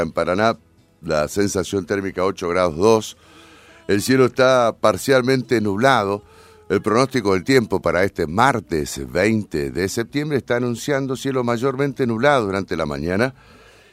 En Paraná, la sensación térmica 8 grados 2. El cielo está parcialmente nublado. El pronóstico del tiempo para este martes 20 de septiembre está anunciando cielo mayormente nublado durante la mañana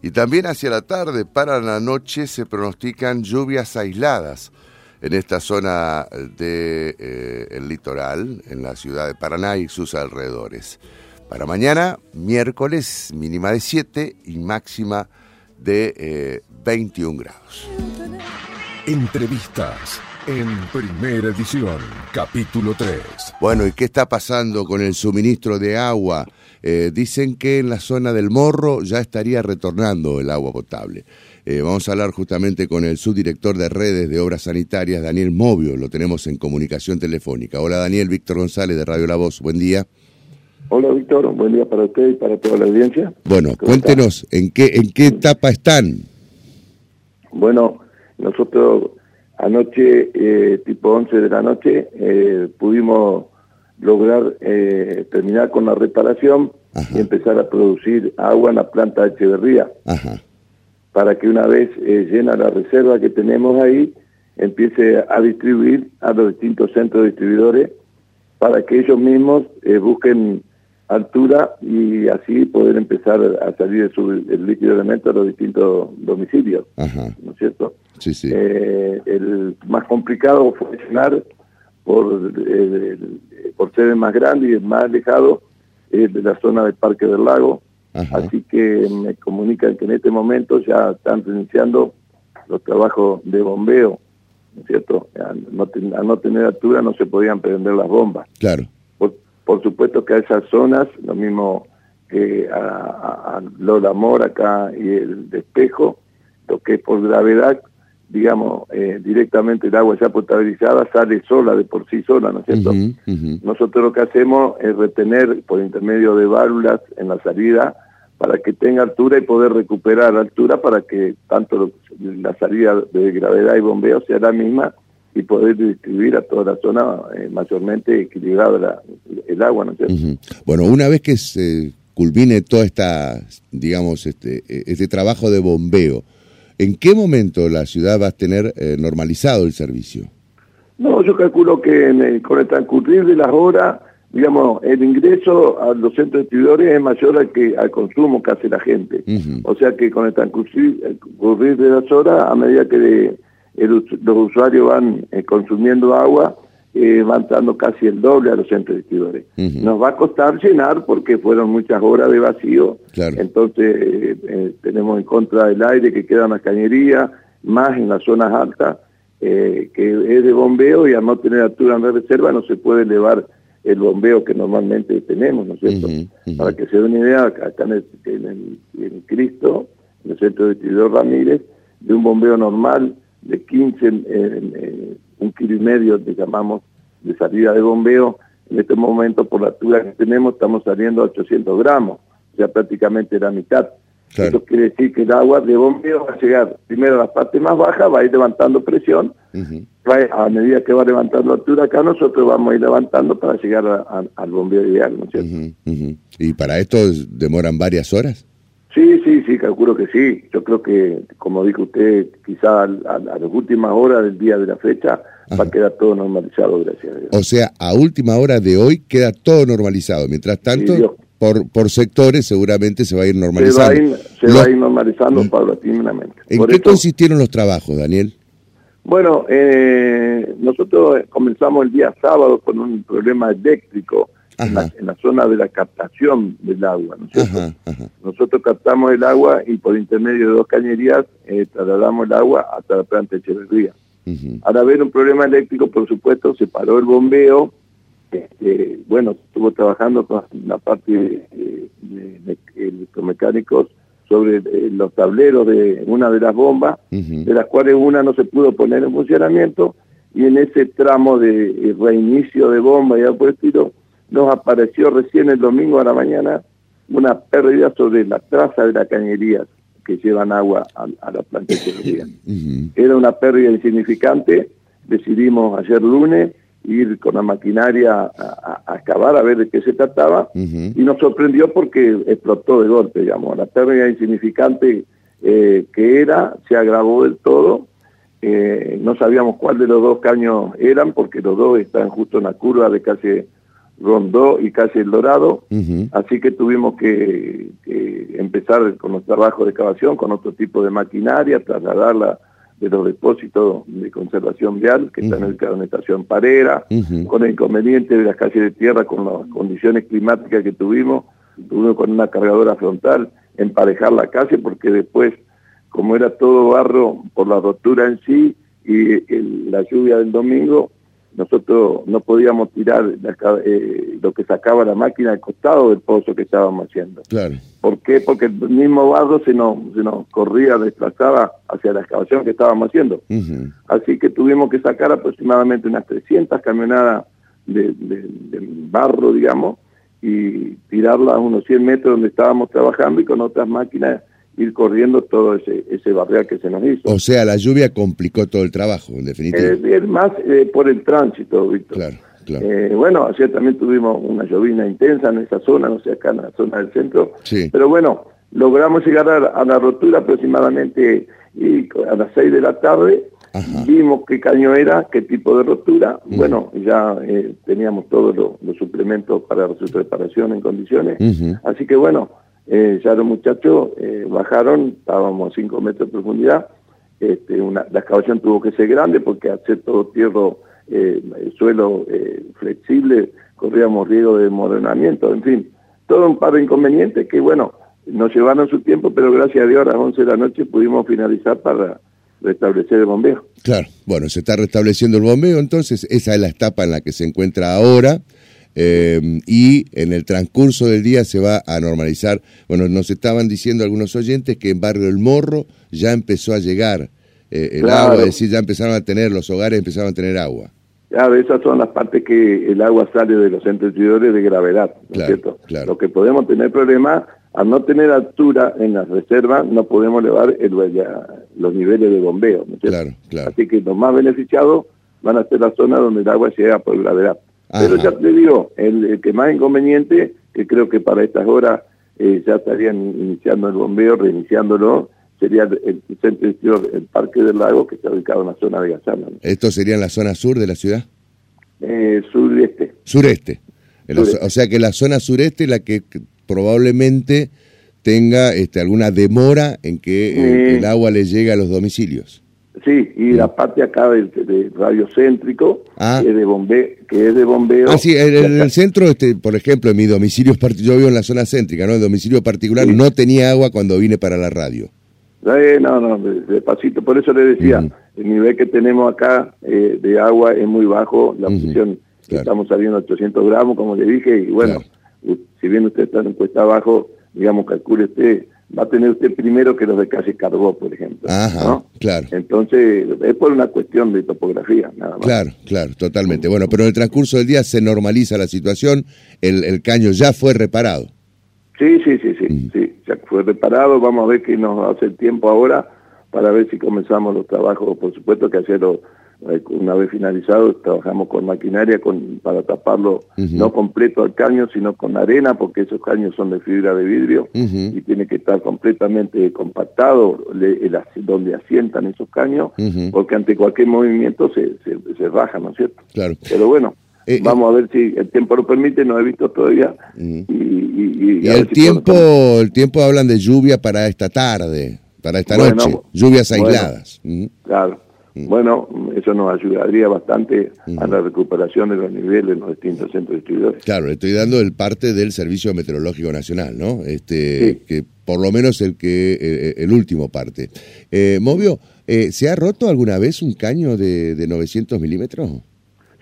y también hacia la tarde para la noche se pronostican lluvias aisladas en esta zona del eh, litoral, en la ciudad de Paraná y sus alrededores. Para mañana, miércoles, mínima de 7 y máxima de 21 eh, grados. Entrevistas en primera edición, capítulo 3. Bueno, ¿y qué está pasando con el suministro de agua? Eh, dicen que en la zona del Morro ya estaría retornando el agua potable. Eh, vamos a hablar justamente con el subdirector de redes de obras sanitarias, Daniel Movio, lo tenemos en comunicación telefónica. Hola Daniel, Víctor González de Radio La Voz, buen día. Hola Víctor, buen día para usted y para toda la audiencia. Bueno, cuéntenos, ¿en qué, ¿en qué etapa están? Bueno, nosotros anoche, eh, tipo 11 de la noche, eh, pudimos lograr eh, terminar con la reparación y empezar a producir agua en la planta de Echeverría. Para que una vez llena la reserva que tenemos ahí, empiece a distribuir a los distintos centros distribuidores para que ellos mismos busquen altura y así poder empezar a salir el, líquido elemento a los distintos domicilios, ¿no es cierto? Sí, sí. Eh, el más complicado fue llenar por, eh, por ser el más grande y el más alejado de la zona del Parque del Lago, así que me comunican que en este momento ya están iniciando los trabajos de bombeo, ¿no es cierto? Al no, al no tener altura no se podían prender las bombas. Claro. Por supuesto que a esas zonas, lo mismo que a, a, Lola Mora acá y el despejo, lo que es por gravedad, digamos, eh, directamente el agua ya potabilizada sale sola, de por sí sola, ¿no es cierto? Nosotros lo que hacemos es retener por intermedio de válvulas en la salida para que tenga altura y poder recuperar altura para que tanto la salida de gravedad y bombeo sea la misma y poder distribuir a toda la zona eh, mayormente equilibrada el agua, ¿no Bueno, una vez que se culmine toda esta, digamos, este, este trabajo de bombeo, ¿en qué momento la ciudad va a tener eh, normalizado el servicio? No, yo calculo que con el transcurrir de las horas, digamos, el ingreso a los centros distribuidores es mayor al, que, al consumo que hace la gente. O sea que con el transcurrir, de las horas, a medida que los usuarios van eh, consumiendo agua, eh, van dando casi el doble a los centros distribuidores. Nos va a costar llenar porque fueron muchas horas de vacío, entonces eh, tenemos en contra del aire que queda en las cañerías, más en las zonas altas, que es de bombeo y al no tener altura en la reserva no se puede elevar el bombeo que normalmente tenemos, ¿no es cierto? Para que se dé una idea, acá en, el, en, Cristo, en el centro distribuidor Ramírez, de un bombeo normal, de 15, un kilo y medio, le llamamos, de salida de bombeo. En este momento, por la altura que tenemos, estamos saliendo a 800 gramos, o sea, prácticamente la mitad. Eso quiere decir que el agua de bombeo va a llegar primero a la parte más baja, va a ir levantando presión, a medida que va levantando altura acá, nosotros vamos a ir levantando para llegar al bombeo ideal, ¿no es cierto? ¿Y para esto demoran varias horas? Sí, sí, sí, calculo que sí. Yo creo que, como dijo usted, quizá a, las últimas horas del día de la fecha va a quedar todo normalizado, gracias a Dios. O sea, a última hora de hoy queda todo normalizado. Mientras tanto, por, por sectores seguramente se va a ir normalizando. Se va a ir, normalizando mm. paulatinamente. ¿En qué consistieron los trabajos, Daniel? Bueno, eh, nosotros comenzamos el día sábado con un problema eléctrico en la, zona de la captación del agua. Nosotros captamos el agua y por intermedio de dos cañerías eh, trasladamos el agua hasta la planta de Echeverría. Al haber un problema eléctrico, por supuesto, se paró el bombeo. Este, bueno, estuvo trabajando con la parte de, electromecánicos sobre eh, los tableros de una de las bombas, de las cuales una no se pudo poner en funcionamiento, y en ese tramo de eh, reinicio de bomba y al estilo, nos apareció recién el domingo a la mañana una pérdida sobre la traza de la cañería que llevan agua a, la planta de Era una pérdida insignificante, decidimos ayer lunes ir con la maquinaria a, a, acabar a ver de qué se trataba y nos sorprendió porque explotó de golpe, digamos, la pérdida insignificante eh, que era, se agravó del todo. Eh, no sabíamos cuál de los dos caños eran, porque los dos están justo en la curva de calle Rondó y calle El Dorado, así que tuvimos que, empezar con los trabajos de excavación, con otro tipo de maquinaria, trasladarla de los depósitos de conservación vial que están en la estación Parera, con el inconveniente de las calles de tierra, con las condiciones climáticas que tuvimos, tuvimos con una cargadora frontal, emparejar la calle porque después, como era todo barro por la rotura en sí y la lluvia del domingo, nosotros no podíamos tirar eh, lo que sacaba la máquina al costado del pozo que estábamos haciendo. Claro. ¿Por qué? Porque el mismo barro se nos, se nos corría, desplazaba hacia la excavación que estábamos haciendo. Así que tuvimos que sacar aproximadamente unas 300 camionadas de, barro, digamos, y tirarlas a unos 100 metros donde estábamos trabajando y con otras máquinas ir corriendo todo ese, ese barrial que se nos hizo. O sea, la lluvia complicó todo el trabajo, en definitiva. Eh, más eh, por el tránsito, Víctor. Claro, claro. Eh, bueno, ayer también tuvimos una llovina intensa en esa zona, no sé, acá en la zona del centro. Sí. Pero bueno, logramos llegar a, la rotura aproximadamente y a las 6 de la tarde. Vimos qué caño era, qué tipo de rotura. Bueno, ya teníamos todos los suplementos para su reparación en condiciones. Así que bueno, eh, ya los muchachos eh, bajaron, estábamos a 5 metros de profundidad, este, una, la excavación tuvo que ser grande porque hacer todo tierra, eh, suelo eh, flexible, corríamos riesgo de morenamiento, en fin, todo un par de inconvenientes que bueno, nos llevaron su tiempo, pero gracias a Dios a las 11 de la noche pudimos finalizar para restablecer el bombeo. Claro, bueno, se está restableciendo el bombeo, entonces esa es la etapa en la que se encuentra ahora. Eh, y en el transcurso del día se va a normalizar. Bueno, nos estaban diciendo algunos oyentes que en Barrio El Morro ya empezó a llegar eh, el agua, es decir, ya empezaron a tener, los hogares empezaron a tener agua. Claro, esas son las partes que el agua sale de los centros de gravedad, ¿no es cierto? Lo que podemos tener problemas, al no tener altura en las reservas, no podemos elevar los niveles de bombeo, ¿no es cierto? Claro, claro. Así que los más beneficiados van a ser las zonas donde el agua llega por gravedad. Pero ya te digo, el, que más inconveniente, que creo que para estas horas eh, ya estarían iniciando el bombeo, reiniciándolo, sería el, centro el Parque del Lago, que está ubicado en la zona de Gazana. ¿Esto sería en la zona sur de la ciudad? Eh, sureste. Sureste. O sea que la zona sureste es la que probablemente tenga este, alguna demora en que eh, el agua le llegue a los domicilios. Sí, y la parte acá del, radio céntrico, ah. que, es de bombeo, que es de bombeo. Ah, sí, en, el centro, este, por ejemplo, en mi domicilio, yo vivo en la zona céntrica, ¿no? El domicilio particular no tenía agua cuando vine para la radio. Eh, no, no, despacito, por eso le decía, el nivel que tenemos acá eh, de agua es muy bajo, la presión, estamos saliendo a 800 gramos, como le dije, y bueno, si bien usted está en cuesta abajo, digamos, calcule usted va a tener usted primero que los de calle Carbó, por ejemplo. Ajá, claro. Entonces, es por una cuestión de topografía, nada más. Claro, claro, totalmente. Bueno, pero en el transcurso del día se normaliza la situación, el, el caño ya fue reparado. Sí, sí, sí, sí, sí, ya fue reparado, vamos a ver qué nos hace el tiempo ahora para ver si comenzamos los trabajos, por supuesto que hacerlo una vez finalizado trabajamos con maquinaria con, para taparlo no completo al caño sino con arena porque esos caños son de fibra de vidrio y tiene que estar completamente compactado donde asientan esos caños porque ante cualquier movimiento se, se, se baja, ¿no es cierto? Claro. Pero bueno, eh, eh, Vamos a ver si el tiempo lo permite, no he visto todavía. Y, el tiempo, el tiempo hablan de lluvia para esta tarde, para esta noche, lluvias aisladas. Claro. Bueno, eso nos ayudaría bastante a la recuperación de los niveles en los distintos centros distribuidores. Claro, le estoy dando el parte del Servicio Meteorológico Nacional, ¿no? Este, que por lo menos el que eh, el último parte. Eh, Movio, eh, ¿se ha roto alguna vez un caño de, de 900 milímetros?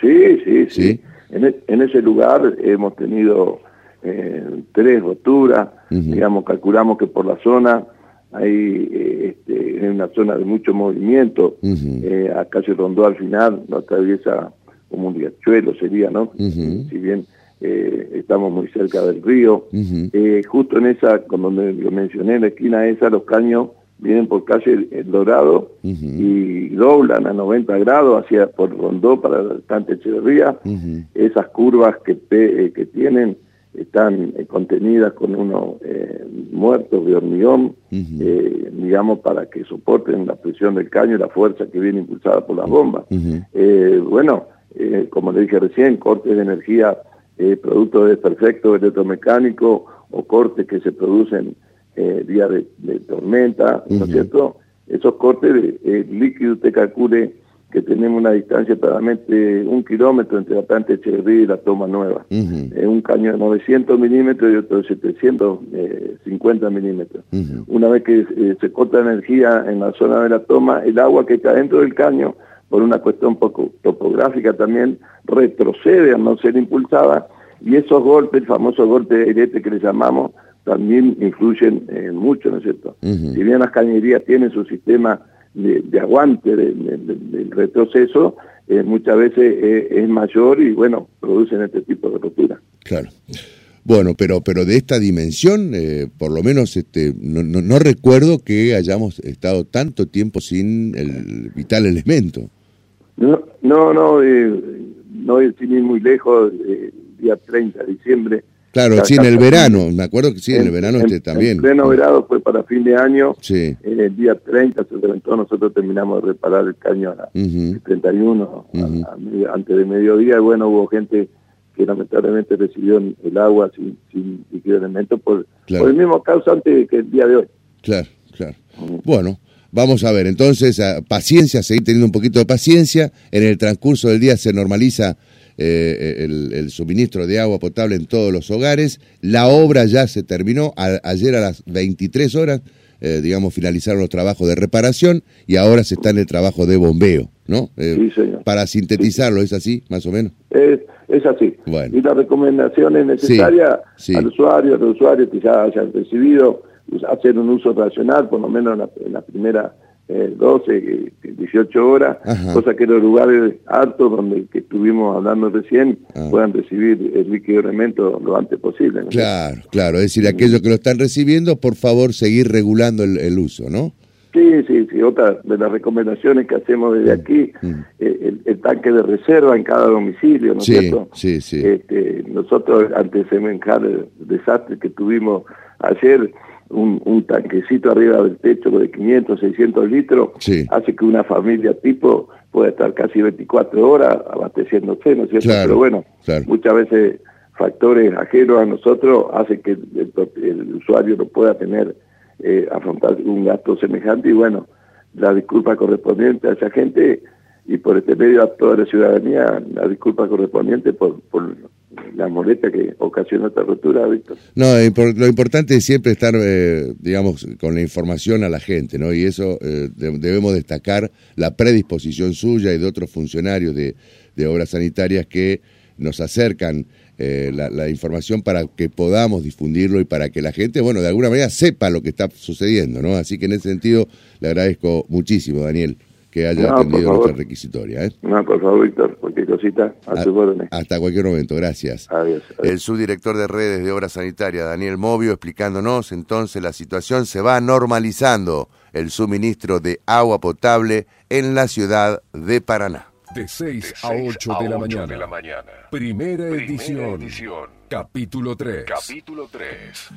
Sí, sí, sí. En, e, en, ese lugar hemos tenido eh, tres roturas, digamos, calculamos que por la zona hay eh, este, una zona de mucho movimiento, eh, acá se rondó al final, no atraviesa como un riachuelo sería, ¿no? Si bien eh, estamos muy cerca del río, justo en esa, como lo mencioné, en la esquina esa, los caños vienen por calle El Dorado y doblan a 90 grados hacia por Rondó para el estante Echeverría. Esas curvas que, que tienen están eh, contenidas con unos eh, muertos de hormigón, eh, digamos, para que soporten la presión del caño y la fuerza que viene impulsada por las bombas. bueno, como le dije recién, cortes de energía producto de perfecto electromecánico o cortes que se producen día de, tormenta, ¿no es cierto? Esos cortes de líquido te calcule que tenemos una distancia aproximadamente un kilómetro entre la planta Echeverría y la toma nueva. Es un caño de 900 milímetros y otro de 750 milímetros. Una vez que eh, se corta energía en la zona de la toma, el agua que cae dentro del caño, por una cuestión poco topográfica también, retrocede a no ser impulsada y esos golpes, el famoso golpe de airete que le llamamos, también influyen eh, mucho, ¿no es cierto? Si bien las cañerías tienen su sistema de, aguante del retroceso, eh, muchas veces eh, es mayor y bueno, producen este tipo de rotura. Claro. Bueno, pero pero de esta dimensión, eh, por lo menos este, no, no, recuerdo que hayamos estado tanto tiempo sin el vital elemento. No, no, no, no sin ir muy lejos, día 30 de diciembre, Claro, sí, en el verano, me acuerdo que sí, en, el verano este también. En pleno verano fue para fin de año, sí. en el día 30 se levantó, nosotros terminamos de reparar el caño a, el 31, antes de mediodía, y bueno, hubo gente que lamentablemente recibió el agua sin, sin elemento por, por el mismo causante que el día de hoy. Claro, claro. Bueno, vamos a ver, entonces, paciencia, seguir teniendo un poquito de paciencia, en el transcurso del día se normaliza eh, el, suministro de agua potable en todos los hogares. La obra ya se terminó. ayer a las 23 horas, eh, digamos, finalizaron los trabajos de reparación y ahora se está en el trabajo de bombeo, ¿no? Eh, sí, señor. Para sintetizarlo, ¿es así, más o menos? Es, es así. Bueno. Y las recomendaciones necesarias al usuario, a los usuarios que ya hayan recibido, hacer un uso racional, por lo menos en la primera eh, 12, 18 horas, cosa que los lugares altos donde que estuvimos hablando recién ah. puedan recibir el líquido elemento lo antes posible. Claro, claro, es decir, aquellos que lo están recibiendo, por favor, seguir regulando el, uso, ¿no? Sí, sí, sí, otra de las recomendaciones que hacemos desde mm, aquí, mm. Eh, el, tanque de reserva en cada domicilio, ¿no es cierto? Sí, sí. Este, nosotros, antes de semenjar el desastre que tuvimos ayer, un, tanquecito arriba del techo de 500, 600 litros, hace que una familia tipo pueda estar casi 24 horas abasteciéndose, ¿no es cierto? Pero bueno, muchas veces factores ajenos a nosotros hacen que el, usuario no pueda tener, eh, afrontar un gasto semejante y bueno, la disculpa correspondiente a esa gente y por este medio a toda la ciudadanía la disculpa correspondiente por, por la molestia que ocasiona esta ruptura, Víctor. No, lo importante es siempre estar, eh, digamos, con la información a la gente, ¿no? Y eso eh, debemos destacar la predisposición suya y de otros funcionarios de, obras sanitarias que nos acercan eh, la, información para que podamos difundirlo y para que la gente, bueno, de alguna manera sepa lo que está sucediendo, ¿no? Así que en ese sentido le agradezco muchísimo, Daniel que haya atendido nuestra requisitoria. ¿eh? No, por favor, Víctor, cualquier cosita, a, tu orden. Hasta cualquier momento, gracias. Adiós, El subdirector de redes de obra sanitaria, Daniel Movio, explicándonos entonces la situación se va normalizando el suministro de agua potable en la ciudad de Paraná. De 6, a 8, de, la mañana. Primera, edición. Capítulo 3. Capítulo 3.